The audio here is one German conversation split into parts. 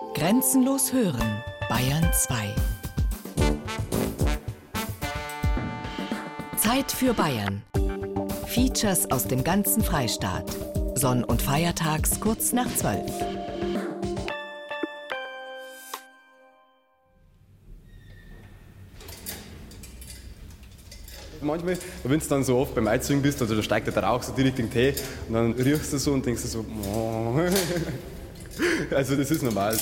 Grenzenlos hören, Bayern 2. Zeit für Bayern. Features aus dem ganzen Freistaat. Sonn- und Feiertags kurz nach 12. Manchmal, wenn du dann so oft beim Einzügen bist, also da steigt der Rauch so direkt in den Tee und dann riechst du so und denkst du so. also das ist normal.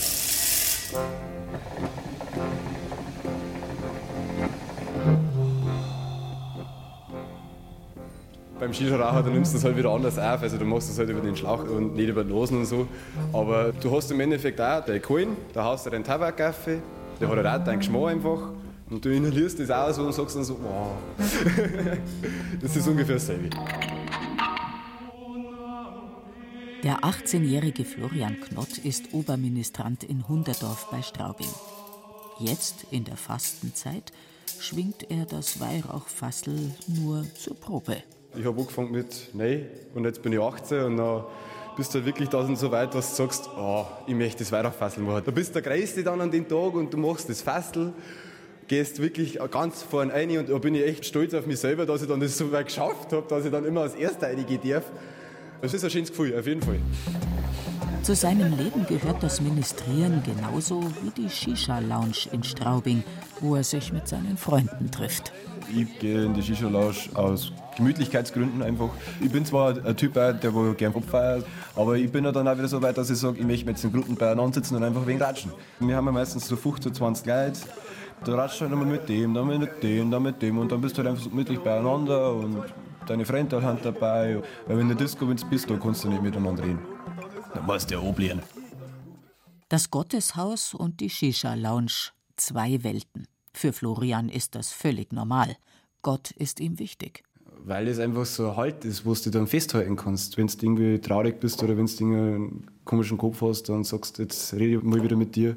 Beim Shisha-Raucher, da nimmst du es halt wieder anders auf. Also du machst es halt über den Schlauch und nicht über den Losen und so. Aber du hast im Endeffekt auch deine Kohlen, da hast du deinen Tabak auf, der hat halt auch deinen Geschmack einfach. Und du inhalierst das auch so und sagst dann so, wow. das ist ungefähr dasselbe. Der 18-jährige Florian Knott ist Oberministrant in Hunderdorf bei Straubing. Jetzt, in der Fastenzeit, schwingt er das Weihrauchfassel nur zur Probe. Ich habe angefangen mit Nein und jetzt bin ich 18 und dann bist du wirklich da so weit, dass du sagst, oh, ich möchte das Weihrauchfassel machen. Da bist du der Größte dann an dem Tag und du machst das Fassel gehst wirklich ganz vorne rein und da bin ich echt stolz auf mich selber, dass ich dann das so weit geschafft habe, dass ich dann immer als Erster reingehen darf. Das ist ein schönes Gefühl, auf jeden Fall. Zu seinem Leben gehört das Ministrieren genauso wie die Shisha-Lounge in Straubing, wo er sich mit seinen Freunden trifft. Ich gehe in die Shisha-Lounge aus Gemütlichkeitsgründen einfach. Ich bin zwar ein Typ, der gerne abfeiert, aber ich bin ja dann auch wieder so weit, dass ich sage, ich möchte mit den Gruppen beieinander sitzen und einfach wegen ratschen. Wir haben ja meistens so 15, 20 Leute. Da ratschst du halt immer mit dem, dann mit dem, dann mit dem und dann bist du halt einfach so mittig beieinander und deine Freunde haben dabei. Weil wenn du Disco bist, dann kannst du nicht miteinander reden. Dann musst du ja oblieren. Das Gotteshaus und die Shisha-Lounge. Zwei Welten. Für Florian ist das völlig normal. Gott ist ihm wichtig. Weil es einfach so Halt ist, wo du dann festhalten kannst. Wenn du irgendwie traurig bist oder wenn du einen komischen Kopf hast, dann sagst du, jetzt rede ich mal wieder mit dir.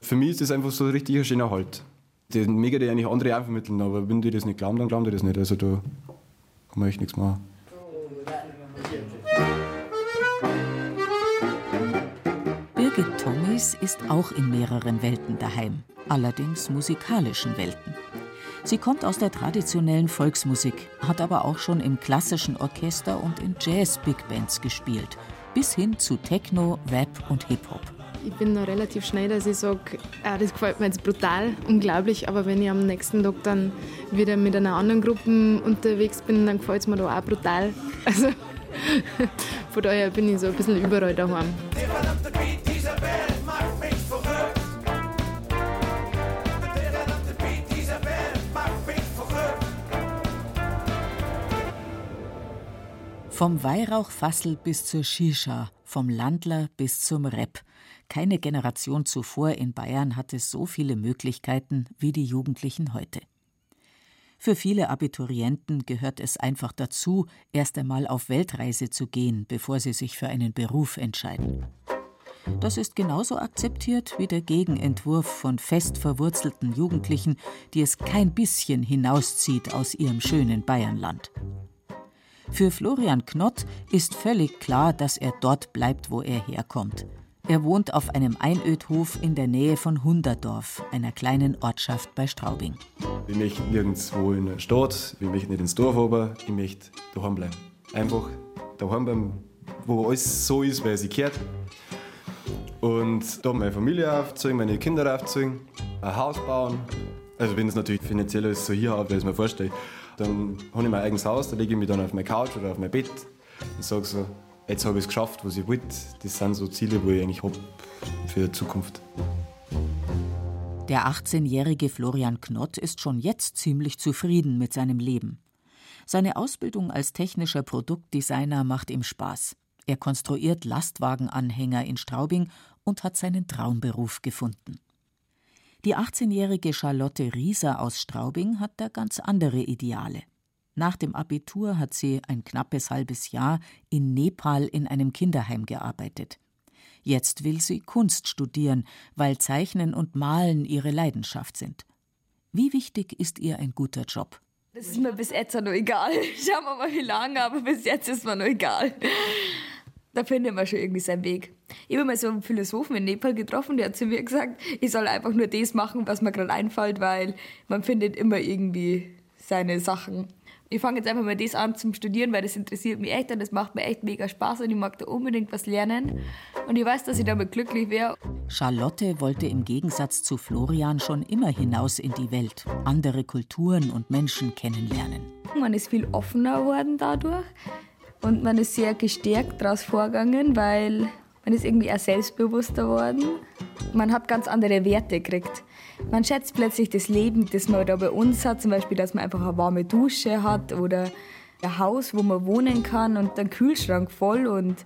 Für mich ist das einfach so ein richtig schöner Halt. Den mega die eigentlich andere auch vermitteln, aber wenn die das nicht glauben, dann glauben die das nicht. Also da kann man echt nichts machen. Birgit Tommis ist auch in mehreren Welten daheim, allerdings musikalischen Welten. Sie kommt aus der traditionellen Volksmusik, hat aber auch schon im klassischen Orchester und in Jazz-Big Bands gespielt, bis hin zu Techno, Rap und Hip-Hop. Ich bin da relativ schnell, dass ich sage, äh, das gefällt mir jetzt brutal, unglaublich, aber wenn ich am nächsten Tag dann wieder mit einer anderen Gruppe unterwegs bin, dann gefällt es mir da auch brutal. Also von daher bin ich so ein bisschen überall daheim. Vom Weihrauchfassel bis zur Shisha, vom Landler bis zum Rap. Keine Generation zuvor in Bayern hatte so viele Möglichkeiten wie die Jugendlichen heute. Für viele Abiturienten gehört es einfach dazu, erst einmal auf Weltreise zu gehen, bevor sie sich für einen Beruf entscheiden. Das ist genauso akzeptiert wie der Gegenentwurf von fest verwurzelten Jugendlichen, die es kein bisschen hinauszieht aus ihrem schönen Bayernland. Für Florian Knott ist völlig klar, dass er dort bleibt, wo er herkommt. Er wohnt auf einem Einödhof in der Nähe von Hunderdorf, einer kleinen Ortschaft bei Straubing. Ich möchte nirgendwo in der Stadt, ich möchte nicht ins Dorf, aber ich möchte daheim bleiben. Einfach daheim bleiben, wo alles so ist, es sich gehört. Und da meine Familie aufziehen, meine Kinder aufziehen, ein Haus bauen. Also wenn es natürlich finanziell alles so hier habe, wie ich es mir vorstelle, dann habe ich mein eigenes Haus, da lege ich mich dann auf meine Couch oder auf mein Bett und sage so, jetzt habe ich es geschafft, was ich wollte. Das sind so Ziele, die ich eigentlich habe für die Zukunft. Der 18-jährige Florian Knott ist schon jetzt ziemlich zufrieden mit seinem Leben. Seine Ausbildung als technischer Produktdesigner macht ihm Spaß. Er konstruiert Lastwagenanhänger in Straubing und hat seinen Traumberuf gefunden. Die 18-jährige Charlotte Rieser aus Straubing hat da ganz andere Ideale. Nach dem Abitur hat sie ein knappes halbes Jahr in Nepal in einem Kinderheim gearbeitet. Jetzt will sie Kunst studieren, weil Zeichnen und Malen ihre Leidenschaft sind. Wie wichtig ist ihr ein guter Job? Das ist mir bis jetzt noch egal. Schauen wir mal, wie lange, aber bis jetzt ist mir noch egal. Da findet man schon irgendwie seinen Weg. Ich habe mal so einen Philosophen in Nepal getroffen, der hat zu mir gesagt, ich soll einfach nur das machen, was mir gerade einfällt, weil man findet immer irgendwie seine Sachen. Ich fange jetzt einfach mal das an zum Studieren, weil das interessiert mich echt und das macht mir echt mega Spaß und ich mag da unbedingt was lernen. Und ich weiß, dass ich damit glücklich wäre. Charlotte wollte im Gegensatz zu Florian schon immer hinaus in die Welt, andere Kulturen und Menschen kennenlernen. Man ist viel offener geworden dadurch. Und man ist sehr gestärkt daraus vorgegangen, weil man ist irgendwie auch selbstbewusster geworden. Man hat ganz andere Werte gekriegt. Man schätzt plötzlich das Leben, das man da bei uns hat, zum Beispiel, dass man einfach eine warme Dusche hat oder ein Haus, wo man wohnen kann und einen Kühlschrank voll und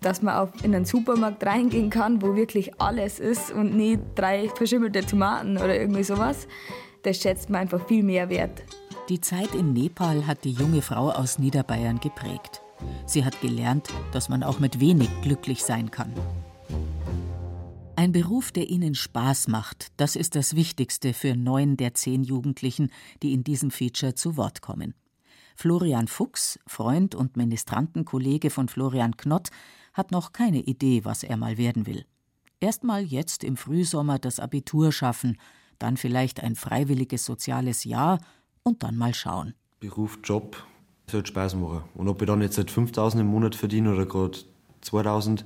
dass man auch in einen Supermarkt reingehen kann, wo wirklich alles ist und nicht drei verschimmelte Tomaten oder irgendwie sowas. Das schätzt man einfach viel mehr wert. Die Zeit in Nepal hat die junge Frau aus Niederbayern geprägt. Sie hat gelernt, dass man auch mit wenig glücklich sein kann. Ein Beruf, der ihnen Spaß macht, das ist das Wichtigste für neun der zehn Jugendlichen, die in diesem Feature zu Wort kommen. Florian Fuchs, Freund und Ministrantenkollege von Florian Knott, hat noch keine Idee, was er mal werden will. Erstmal jetzt im Frühsommer das Abitur schaffen, dann vielleicht ein freiwilliges soziales Jahr und dann mal schauen. Beruf, Job, sollte Spaß machen. Und ob ich dann jetzt seit 5000 im Monat verdiene oder gerade 2000,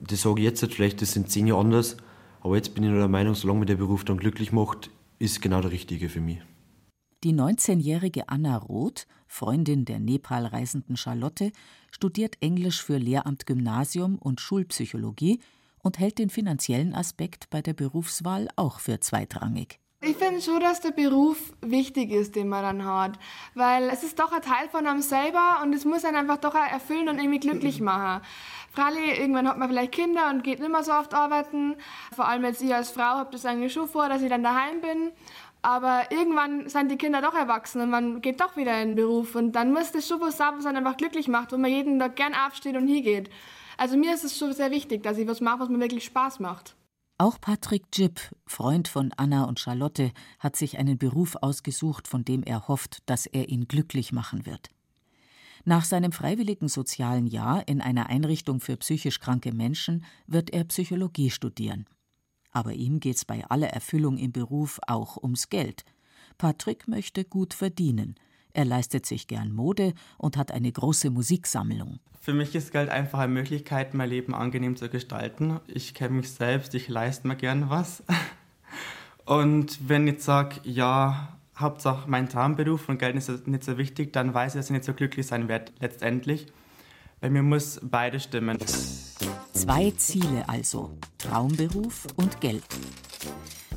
das sage ich jetzt vielleicht, das sind zehn Jahre anders. Aber jetzt bin ich nur der Meinung, solange mir der Beruf dann glücklich macht, ist genau der richtige für mich. Die 19-jährige Anna Roth, Freundin der Nepal reisenden Charlotte, studiert Englisch für Lehramt Gymnasium und Schulpsychologie und hält den finanziellen Aspekt bei der Berufswahl auch für zweitrangig. Ich finde schon, dass der Beruf wichtig ist, den man dann hat. Weil es ist doch ein Teil von einem selber und es muss einen einfach doch erfüllen und irgendwie glücklich machen. Freilich, irgendwann hat man vielleicht Kinder und geht nicht mehr so oft arbeiten. Vor allem jetzt ich als Frau habe das eigentlich schon vor, dass ich dann daheim bin. Aber irgendwann sind die Kinder doch erwachsen und man geht doch wieder in den Beruf. Und dann muss das schon was sein, was einen einfach glücklich macht, wo man jeden Tag gern aufsteht und hingeht. Also mir ist es schon sehr wichtig, dass ich was mache, was mir wirklich Spaß macht. Auch Patrick Jipp, Freund von Anna und Charlotte, hat sich einen Beruf ausgesucht, von dem er hofft, dass er ihn glücklich machen wird. Nach seinem freiwilligen sozialen Jahr in einer Einrichtung für psychisch kranke Menschen wird er Psychologie studieren. Aber ihm geht's bei aller Erfüllung im Beruf auch ums Geld. Patrick möchte gut verdienen. Er leistet sich gern Mode und hat eine große Musiksammlung. Für mich ist Geld einfach eine Möglichkeit, mein Leben angenehm zu gestalten. Ich kenne mich selbst, ich leiste mir gern was. Und wenn ich sage, ja, Hauptsache mein Traumberuf und Geld ist nicht so wichtig, dann weiß ich, dass ich nicht so glücklich sein werde letztendlich. Bei mir muss beide stimmen. Zwei Ziele also, Traumberuf und Geld.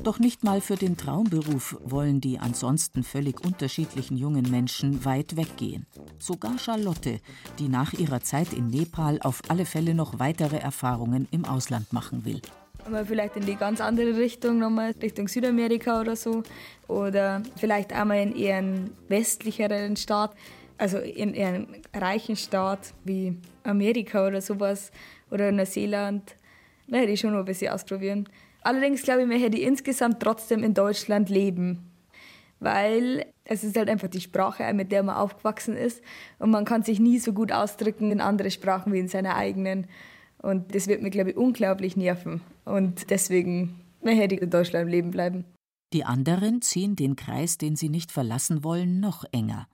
Doch nicht mal für den Traumberuf wollen die ansonsten völlig unterschiedlichen jungen Menschen weit weggehen. Sogar Charlotte, die nach ihrer Zeit in Nepal auf alle Fälle noch weitere Erfahrungen im Ausland machen will. Aber vielleicht in die ganz andere Richtung, nochmal Richtung Südamerika oder so. Oder vielleicht einmal in eher einen westlicheren Staat, also in eher einen reichen Staat wie Amerika oder sowas. Oder Neuseeland. Da hätte ich schon noch ein bisschen ausprobieren. Allerdings glaube ich, man hätte insgesamt trotzdem in Deutschland leben. Weil es ist halt einfach die Sprache, mit der man aufgewachsen ist. Und man kann sich nie so gut ausdrücken in andere Sprachen wie in seiner eigenen. Und das wird mir, glaube ich, unglaublich nerven. Und deswegen man hätte ich in Deutschland leben bleiben. Die anderen ziehen den Kreis, den sie nicht verlassen wollen, noch enger.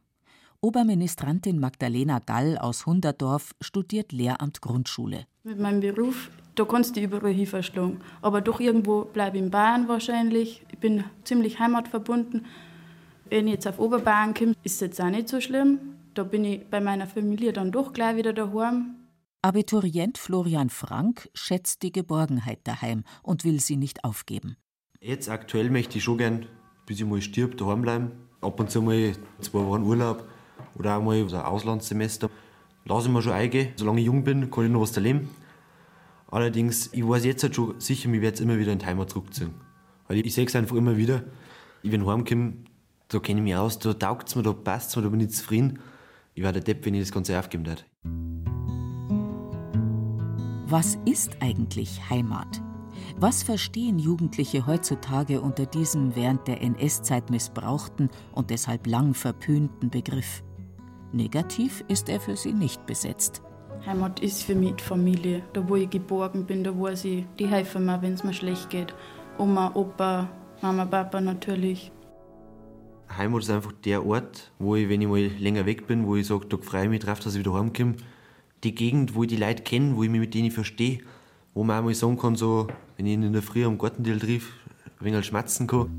Oberministrantin Magdalena Gall aus Hunderdorf studiert Lehramt Grundschule. Mit meinem Beruf da kannst du überall hin verschlagen. Aber doch irgendwo bleibe ich in Bayern wahrscheinlich. Ich bin ziemlich heimatverbunden. Wenn ich jetzt auf Oberbayern komme, ist es jetzt auch nicht so schlimm. Da bin ich bei meiner Familie dann doch gleich wieder daheim. Abiturient Florian Frank schätzt die Geborgenheit daheim und will sie nicht aufgeben. Jetzt aktuell möchte ich schon gern, bis ich mal stirb, daheim bleiben. Ab und zu mal zwei Wochen Urlaub oder auch mal ein Auslandssemester. Lass ich mir schon eingehen. Solange ich jung bin, kann ich noch was erleben. Allerdings, ich weiß jetzt halt schon sicher, mir werde immer wieder in die Heimat zurückziehen. Weil ich, ich sehe es einfach immer wieder. Ich, ich heimkomme, da kenne ich mich aus, da taugt es mir, da passt es mir, da bin ich zufrieden. Ich war der Depp, wenn ich das Ganze aufgeben würde. Was ist eigentlich Heimat? Was verstehen Jugendliche heutzutage unter diesem während der NS-Zeit missbrauchten und deshalb lang verpönten Begriff? Negativ ist er für sie nicht besetzt. Heimat ist für mich die Familie. Da, wo ich geborgen bin, da weiß ich, die helfen mir, wenn es mir schlecht geht. Oma, Opa, Mama, Papa natürlich. Heimat ist einfach der Ort, wo ich, wenn ich mal länger weg bin, wo ich sage, da freue ich mich drauf, dass ich wieder heimkomme. Die Gegend, wo ich die Leute kenne, wo ich mich mit denen verstehe. Wo man auch mal sagen kann, so, wenn ich ihn in der Früh am Gartendeal triff, ein wenig schmatzen kann.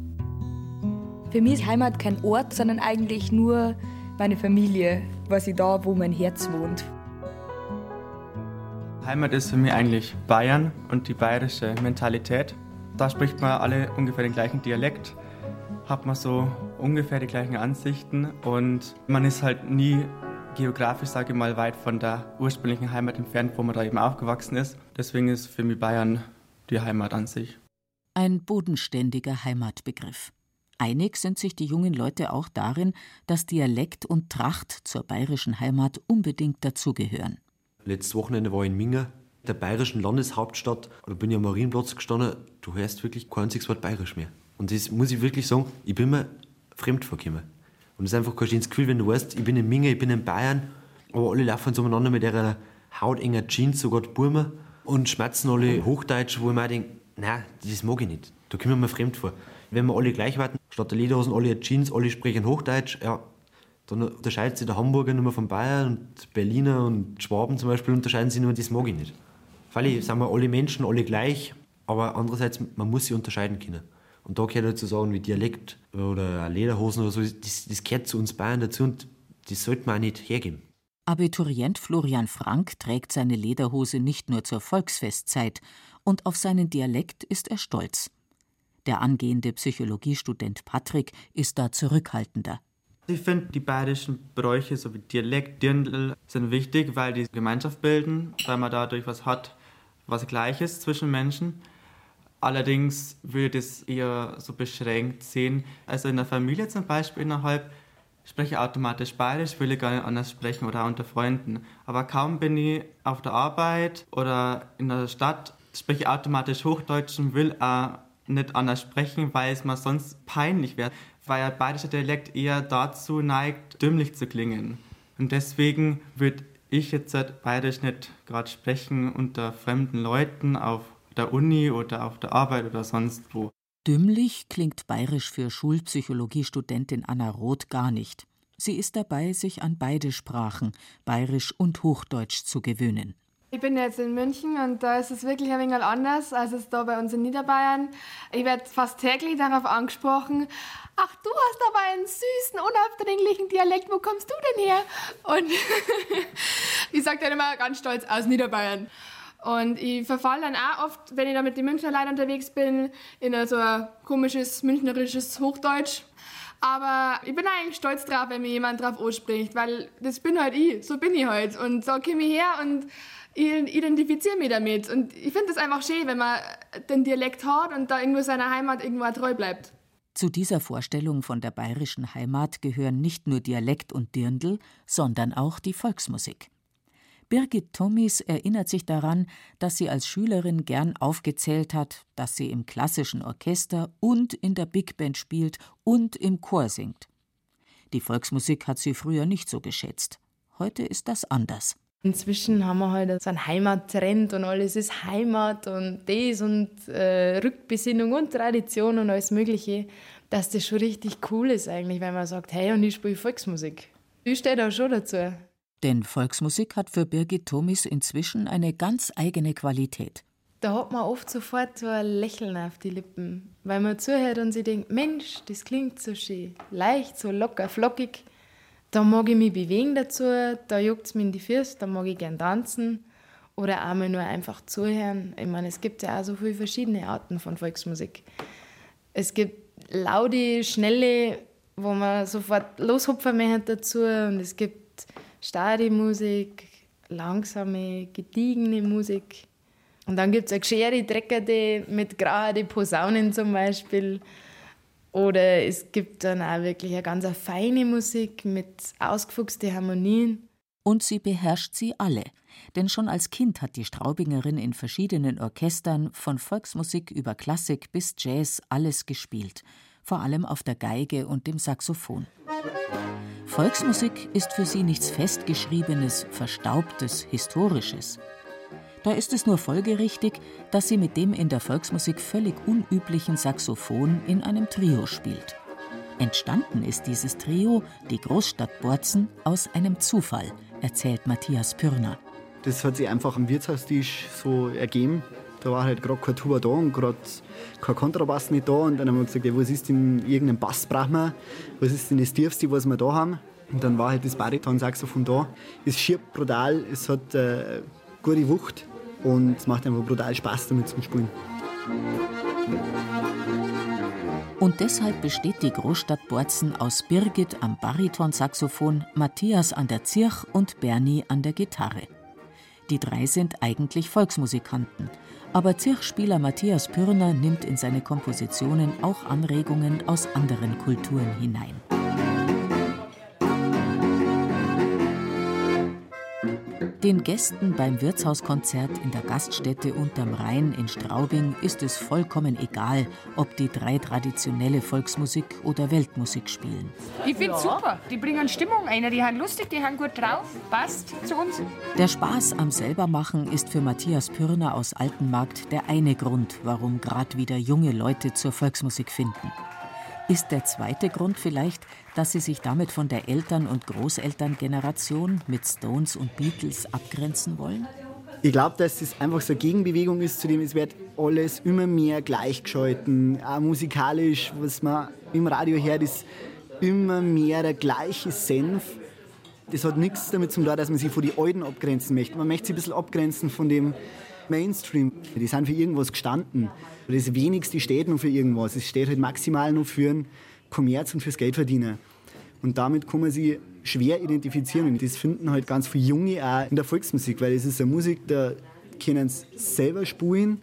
Für mich ist Heimat kein Ort, sondern eigentlich nur meine Familie, was ich da, wo mein Herz wohnt. Heimat ist für mich eigentlich Bayern und die bayerische Mentalität. Da spricht man alle ungefähr den gleichen Dialekt, hat man so ungefähr die gleichen Ansichten und man ist halt nie geografisch, sage ich mal, weit von der ursprünglichen Heimat entfernt, wo man da eben aufgewachsen ist. Deswegen ist für mich Bayern die Heimat an sich. Ein bodenständiger Heimatbegriff. Einig sind sich die jungen Leute auch darin, dass Dialekt und Tracht zur bayerischen Heimat unbedingt dazugehören. Letztes Wochenende war ich in Minga, der bayerischen Landeshauptstadt. Da bin ich am Marienplatz gestanden. Du hörst wirklich kein einziges Wort bayerisch mehr. Und das muss ich wirklich sagen, ich bin mir fremd vorgekommen. Und es ist einfach kein schönes Gefühl, wenn du weißt, ich bin in Minga, ich bin in Bayern, aber alle laufen so umeinander mit ihrer hautenger Jeans, sogar die Burma, und schmerzen alle Hochdeutsch, wo ich mir denke, nein, das mag ich nicht. Da kommen wir mir fremd vor. Wenn wir alle gleich warten, statt der Lederhosen alle Jeans, alle sprechen Hochdeutsch, ja, dann unterscheidet sich der Hamburger nur von Bayern und Berliner und Schwaben zum Beispiel unterscheiden sich nur, das mag ich nicht. Weil sind wir alle Menschen, alle gleich, aber andererseits, man muss sie unterscheiden können. Und da gehört halt zu sagen, wie Dialekt oder Lederhosen oder so, das, das gehört zu uns Bayern dazu und das sollte man auch nicht hergeben. Abiturient Florian Frank trägt seine Lederhose nicht nur zur Volksfestzeit und auf seinen Dialekt ist er stolz. Der angehende Psychologiestudent Patrick ist da zurückhaltender. Ich finde, die bayerischen Bräuche sowie Dialekt, Dirndl sind wichtig, weil die Gemeinschaft bilden, weil man dadurch was hat, was Gleiches zwischen Menschen. Allerdings würde ich es eher so beschränkt sehen. Also in der Familie zum Beispiel innerhalb spreche ich automatisch bayerisch, will ich gar nicht anders sprechen oder unter Freunden. Aber kaum bin ich auf der Arbeit oder in der Stadt, spreche ich automatisch Hochdeutsch und will auch nicht anders sprechen, weil es mir sonst peinlich wäre, weil der bayerische Dialekt eher dazu neigt, dümmlich zu klingen. Und deswegen würde ich jetzt halt bayerisch nicht gerade sprechen unter fremden Leuten auf der Uni oder auf der Arbeit oder sonst wo. Dümmlich klingt bayerisch für Schulpsychologiestudentin Anna Roth gar nicht. Sie ist dabei, sich an beide Sprachen, bayerisch und hochdeutsch, zu gewöhnen. Ich bin jetzt in München und da ist es wirklich ein wenig anders als es da bei uns in Niederbayern. Ich werde fast täglich darauf angesprochen, ach, du hast aber einen süßen, unaufdringlichen Dialekt, wo kommst du denn her? Und ich sage dann immer ganz stolz, aus Niederbayern. Und ich verfalle dann auch oft, wenn ich da mit den Münchner Leuten unterwegs bin, in so ein komisches münchnerisches Hochdeutsch. Aber ich bin eigentlich stolz drauf, wenn mir jemand drauf anspricht, weil das bin halt ich, so bin ich halt. Und so komme ich her und ich identifiziere mich damit. Und ich finde es einfach schön, wenn man den Dialekt hat und da irgendwo seiner Heimat irgendwo treu bleibt. Zu dieser Vorstellung von der bayerischen Heimat gehören nicht nur Dialekt und Dirndl, sondern auch die Volksmusik. Birgit Tommis erinnert sich daran, dass sie als Schülerin gern aufgezählt hat, dass sie im klassischen Orchester und in der Big Band spielt und im Chor singt. Die Volksmusik hat sie früher nicht so geschätzt. Heute ist das anders. Inzwischen haben wir halt so einen Heimattrend und alles ist Heimat und das und äh, Rückbesinnung und Tradition und alles Mögliche, dass das schon richtig cool ist eigentlich, wenn man sagt, hey, und ich spiele Volksmusik. Ich stehe da schon dazu. Denn Volksmusik hat für Birgit Thomis inzwischen eine ganz eigene Qualität. Da hat man oft sofort so ein Lächeln auf die Lippen, weil man zuhört und sich denkt, Mensch, das klingt so schön, leicht, so locker, flockig. Da mag ich mich bewegen dazu, da juckt es mir in die Füße, da mag ich gern tanzen oder einmal nur einfach zuhören. Ich meine, es gibt ja auch so viele verschiedene Arten von Volksmusik. Es gibt laute, schnelle, wo man sofort loshupfen möchte dazu und es gibt starre Musik, langsame, gediegene Musik. Und dann gibt es auch geschere, dreckerte mit gerade Posaunen zum Beispiel. Oder es gibt dann auch wirklich eine ganz feine Musik mit ausgefuchsten Harmonien. Und sie beherrscht sie alle. Denn schon als Kind hat die Straubingerin in verschiedenen Orchestern von Volksmusik über Klassik bis Jazz alles gespielt. Vor allem auf der Geige und dem Saxophon. Volksmusik ist für sie nichts Festgeschriebenes, Verstaubtes, Historisches. Da ist es nur folgerichtig, dass sie mit dem in der Volksmusik völlig unüblichen Saxophon in einem Trio spielt. Entstanden ist dieses Trio, die Großstadt Borzen, aus einem Zufall, erzählt Matthias Pürner. Das hat sich einfach am Wirtshaustisch so ergeben. Da war halt gerade kein Tuba da und gerade kein Kontrabass nicht da. Und dann haben wir gesagt, ja, was ist denn, irgendein Bass brauchen wir? Was ist denn das Tiefste, was wir da haben? Und dann war halt das Bariton-Saxophon da. Es schiebt brutal, es hat äh, gute Wucht und es macht einfach brutal Spaß damit zu spielen. Und deshalb besteht die Großstadt Borzen aus Birgit am Baritonsaxophon, Matthias an der Zirch und Bernie an der Gitarre. Die drei sind eigentlich Volksmusikanten, aber Zirchspieler Matthias Pürner nimmt in seine Kompositionen auch Anregungen aus anderen Kulturen hinein. Den Gästen beim Wirtshauskonzert in der Gaststätte Unterm Rhein in Straubing ist es vollkommen egal, ob die drei traditionelle Volksmusik oder Weltmusik spielen. Ich finde super. Die bringen Stimmung ein. Die haben lustig, die haben gut drauf. Passt zu uns. Der Spaß am Selbermachen ist für Matthias Pürner aus Altenmarkt der eine Grund, warum gerade wieder junge Leute zur Volksmusik finden. Ist der zweite Grund vielleicht, dass sie sich damit von der Eltern- und Großelterngeneration mit Stones und Beatles abgrenzen wollen? Ich glaube, dass das einfach so eine Gegenbewegung ist, zu dem es wird alles immer mehr gleichgeschalten. Auch musikalisch, was man im Radio hört, ist immer mehr der gleiche Senf. Das hat nichts damit zu tun, dass man sich von den Alten abgrenzen möchte. Man möchte sich ein bisschen abgrenzen von dem Mainstream. Die sind für irgendwas gestanden. Das Wenigste steht noch für irgendwas. Es steht halt maximal nur für den Kommerz und fürs Geldverdienen. Und damit kann man sich schwer identifizieren. Und das finden halt ganz viele Junge auch in der Volksmusik, weil es ist eine Musik, da können sie selber spielen.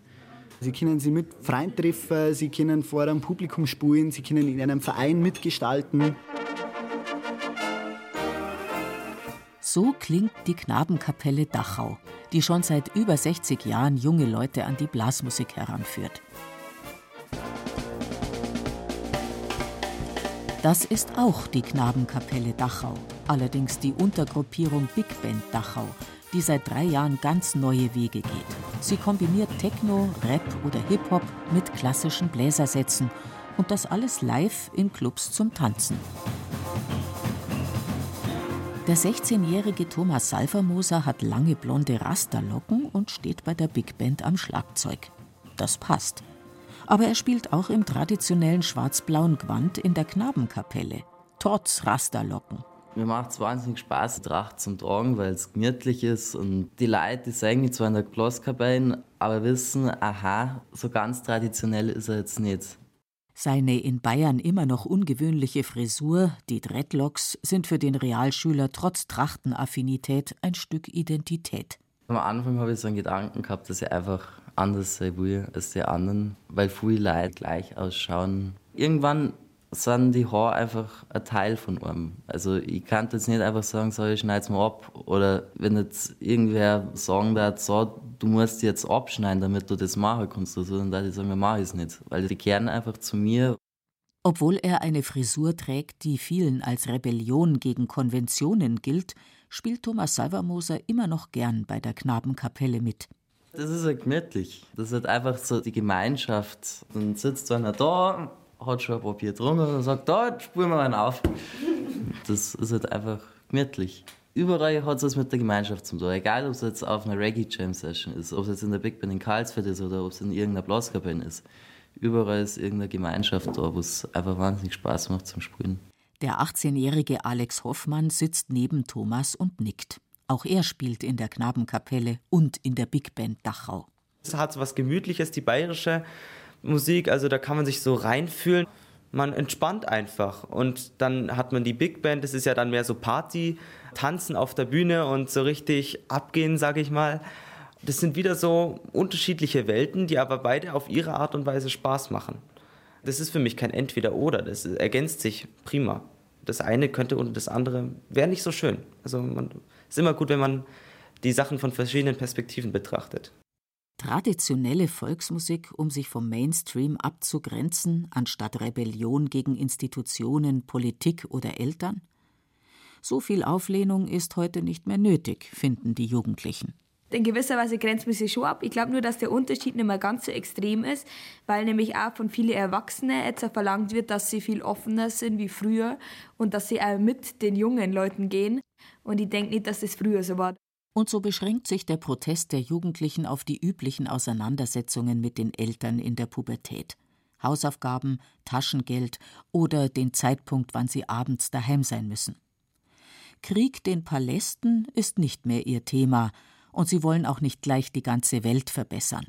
Sie können sie mit Freunden treffen, sie können vor einem Publikum spielen, sie können in einem Verein mitgestalten. So klingt die Knabenkapelle Dachau, die schon seit über 60 Jahren junge Leute an die Blasmusik heranführt. Das ist auch die Knabenkapelle Dachau, allerdings die Untergruppierung Big Band Dachau, die seit drei Jahren ganz neue Wege geht. Sie kombiniert Techno, Rap oder Hip-Hop mit klassischen Bläsersätzen und das alles live in Clubs zum Tanzen. Der 16-jährige Thomas Salvermoser hat lange blonde Rasterlocken und steht bei der Big Band am Schlagzeug. Das passt aber er spielt auch im traditionellen schwarz-blauen Gewand in der Knabenkapelle, trotz Rasterlocken. Mir macht es wahnsinnig Spaß, die Tracht zum Tragen, weil es gemütlich ist und die Leute, die sagen zwar in der Blaskapelle, aber wissen, aha, so ganz traditionell ist er jetzt nicht. Seine in Bayern immer noch ungewöhnliche Frisur, die Dreadlocks, sind für den Realschüler trotz Trachtenaffinität ein Stück Identität. Am Anfang habe ich so einen Gedanken gehabt, dass ich einfach anders will als die anderen, weil viele Leute gleich ausschauen. Irgendwann sind die Haare einfach ein Teil von einem. Also ich kann jetzt nicht einfach sagen, so, ich schneide es mal ab. Oder wenn jetzt irgendwer sagen darf, so, du musst jetzt abschneiden, damit du das machen kannst, also, dann darf ich sagen, ich mache es nicht. Weil die kehren einfach zu mir. Obwohl er eine Frisur trägt, die vielen als Rebellion gegen Konventionen gilt, spielt Thomas Salvermoser immer noch gern bei der Knabenkapelle mit. Das ist halt gemütlich. Das ist halt einfach so die Gemeinschaft. Dann sitzt einer da, hat schon ein Papier getrunken und sagt, da, spulen wir einen auf. Das ist halt einfach gemütlich. Überall hat es was mit der Gemeinschaft zu tun. Egal, ob es jetzt auf einer Reggae Jam Session ist, ob es jetzt in der Big Band in Karlsfeld ist oder ob es in irgendeiner Blaskapelle ist. Überall ist irgendeine Gemeinschaft da, wo es einfach wahnsinnig Spaß macht zum Spielen. Der 18-jährige Alex Hoffmann sitzt neben Thomas und nickt. Auch er spielt in der Knabenkapelle und in der Big Band Dachau. Es hat so was Gemütliches, die bayerische Musik, also da kann man sich so reinfühlen. Man entspannt einfach und dann hat man die Big Band, das ist ja dann mehr so Party, tanzen auf der Bühne und so richtig abgehen, sage ich mal. Das sind wieder so unterschiedliche Welten, die aber beide auf ihre Art und Weise Spaß machen. Das ist für mich kein Entweder-Oder, das ergänzt sich prima. Das eine könnte und das andere wäre nicht so schön. Also man ist immer gut, wenn man die Sachen von verschiedenen Perspektiven betrachtet. Traditionelle Volksmusik, um sich vom Mainstream abzugrenzen, anstatt Rebellion gegen Institutionen, Politik oder Eltern? So viel Auflehnung ist heute nicht mehr nötig, finden die Jugendlichen. In gewisser Weise grenzt man sich schon ab. Ich glaube nur, dass der Unterschied nicht mehr ganz so extrem ist, weil nämlich auch von vielen Erwachsenen jetzt verlangt wird, dass sie viel offener sind wie früher und dass sie auch mit den jungen Leuten gehen. Und ich denke nicht, dass das früher so war. Und so beschränkt sich der Protest der Jugendlichen auf die üblichen Auseinandersetzungen mit den Eltern in der Pubertät. Hausaufgaben, Taschengeld oder den Zeitpunkt, wann sie abends daheim sein müssen. Krieg den Palästen ist nicht mehr ihr Thema, und sie wollen auch nicht gleich die ganze Welt verbessern.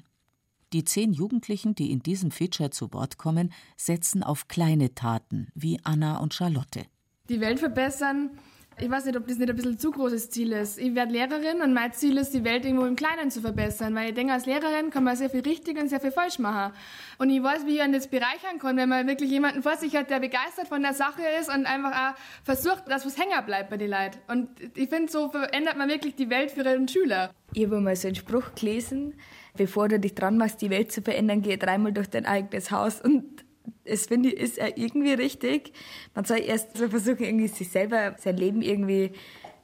Die zehn Jugendlichen, die in diesem Feature zu Wort kommen, setzen auf kleine Taten wie Anna und Charlotte. Die Welt verbessern ich weiß nicht, ob das nicht ein bisschen zu großes Ziel ist. Ich werde Lehrerin und mein Ziel ist, die Welt irgendwo im Kleinen zu verbessern, weil ich denke, als Lehrerin kann man sehr viel richtig und sehr viel falsch machen. Und ich weiß, wie ich an das bereichern kann, wenn man wirklich jemanden vor sich hat, der begeistert von der Sache ist und einfach auch versucht, dass was hängen bleibt bei den Leuten. Und ich finde, so verändert man wirklich die Welt für ihren Schüler. Ich habe mal so einen Spruch gelesen, bevor du dich dran machst, die Welt zu verändern, geh dreimal durch dein eigenes Haus. Und es finde ich, ist irgendwie richtig. Man soll erst so versuchen, irgendwie sich selber, sein Leben irgendwie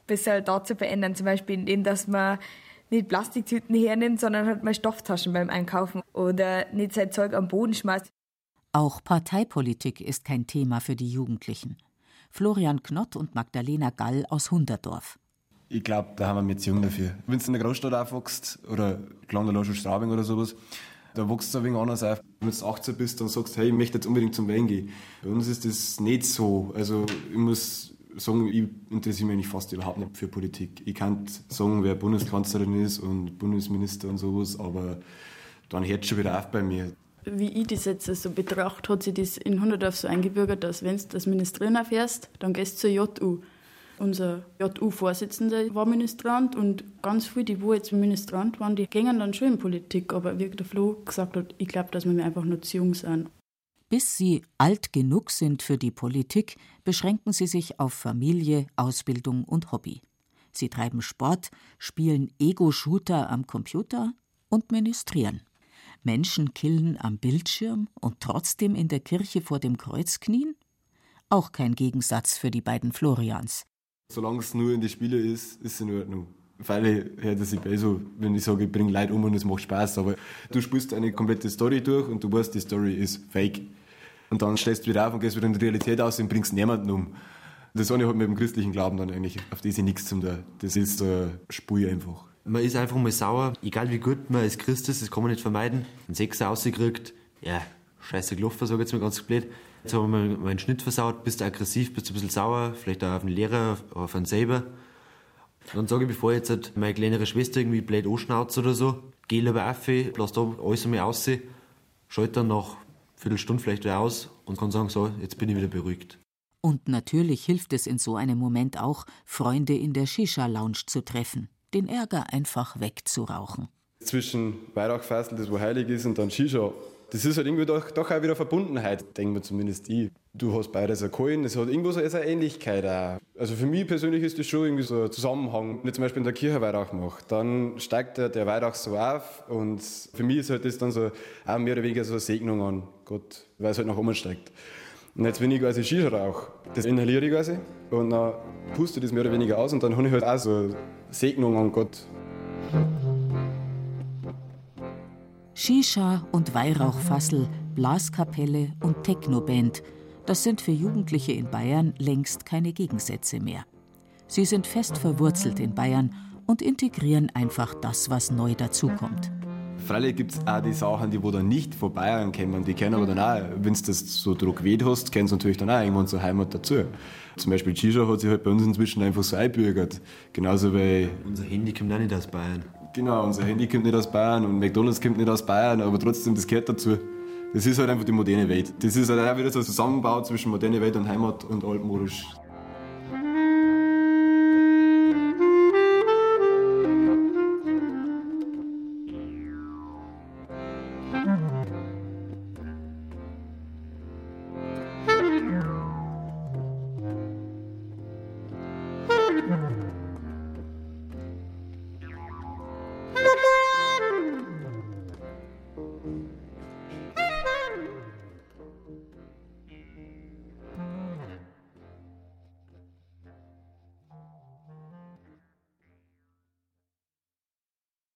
besser da zu verändern. Zum Beispiel indem, dass man nicht Plastiktüten hernimmt, sondern halt mal Stofftaschen beim Einkaufen oder nicht sein Zeug am Boden schmeißt. Auch Parteipolitik ist kein Thema für die Jugendlichen. Florian Knott und Magdalena Gall aus Hunderdorf. Ich glaube, da haben wir mit jung dafür. Wenn du in der Großstadt aufwachst oder Glanderlosch Straubing oder sowas, da wächst es ein wenig anders auf. Wenn du 18 bist, dann sagst du, hey, ich möchte jetzt unbedingt zum Wein gehen. Bei uns ist das nicht so. Also ich muss sagen, ich interessiere mich fast überhaupt nicht für Politik. Ich kann sagen, wer Bundeskanzlerin ist und Bundesminister und sowas, aber dann hört es schon wieder auf bei mir. Wie ich das jetzt so betrachte, hat sich das in Hunderdorf so eingebürgert, dass wenn du das Ministerin erfährst, dann gehst du zur JU. Unser JU-Vorsitzender war Ministrant und ganz viele, die wo jetzt Ministrant waren, die gingen dann schon in Politik. Aber wie der Flo gesagt hat, ich glaube, dass wir einfach nur zu jung sind. Bis sie alt genug sind für die Politik, beschränken sie sich auf Familie, Ausbildung und Hobby. Sie treiben Sport, spielen Ego-Shooter am Computer und ministrieren. Menschen killen am Bildschirm und trotzdem in der Kirche vor dem Kreuz knien? Auch kein Gegensatz für die beiden Florians. Solange es nur in den Spielen ist, ist es in Ordnung. Weil hört es sich bei so, wenn ich sage, ich bringe Leute um und es macht Spaß. Aber du spielst eine komplette Story durch und du weißt, die Story ist fake. Und dann stellst du wieder auf und gehst wieder in die Realität aus und bringst niemanden um. Das eine hat mit dem christlichen Glauben dann eigentlich, auf das ich nichts zum da. Das ist eine Spur einfach. Man ist einfach mal sauer, egal wie gut man als Christ ist, das kann man nicht vermeiden. Ein Sechser rausgekriegt, ja, scheiße gelaufen, sage ich jetzt mal ganz blöd. Jetzt haben wir meinen Schnitt versaut, bist du aggressiv, bist du ein bisschen sauer, vielleicht auch auf den Lehrer, auf einen selber. Dann sage ich, bevor jetzt halt meine kleinere Schwester irgendwie blöd anschnauzt oder so, geh lieber auf, lass da alles einmal aussehen, schalte dann nach einer Viertelstunde vielleicht wieder aus und kann sagen, so, jetzt bin ich wieder beruhigt. Und natürlich hilft es in so einem Moment auch, Freunde in der Shisha-Lounge zu treffen, den Ärger einfach wegzurauchen. Zwischen Weihrauchfassel, das wo heilig ist, und dann Shisha, das ist halt irgendwie doch, doch auch wieder Verbundenheit, denken wir zumindest ich. Du hast beides erkannt, es hat irgendwo so eine Ähnlichkeit auch. Also für mich persönlich ist das schon irgendwie so ein Zusammenhang. Wenn ich zum Beispiel in der Kirche Weihrauch mache, dann steigt der, der Weihrauch so auf und für mich ist halt das dann so auch mehr oder weniger so eine Segnung an Gott, weil es halt nach oben steigt. Und jetzt, wenn ich quasi Shisha rauche, das inhaliere ich quasi und dann puste ich das mehr oder weniger aus und dann habe ich halt auch so eine Segnung an Gott. Shisha und Weihrauchfassel, Blaskapelle und Technoband, das sind für Jugendliche in Bayern längst keine Gegensätze mehr. Sie sind fest verwurzelt in Bayern und integrieren einfach das, was neu dazukommt. Freilich gibt es auch die Sachen, die wo dann nicht von Bayern kommen, die kennen aber dann auch, wenn du das so Druck weht hast, kennst du natürlich dann auch irgendwann zur Heimat dazu. Zum Beispiel Shisha hat sich halt bei uns inzwischen einfach so einbürgert. Genauso wie. Unser Handy kommt auch nicht aus Bayern. Genau, unser Handy kommt nicht aus Bayern und McDonalds kommt nicht aus Bayern, aber trotzdem, das gehört dazu. Das ist halt einfach die moderne Welt. Das ist halt auch wieder so ein Zusammenbau zwischen moderne Welt und Heimat und altmodisch.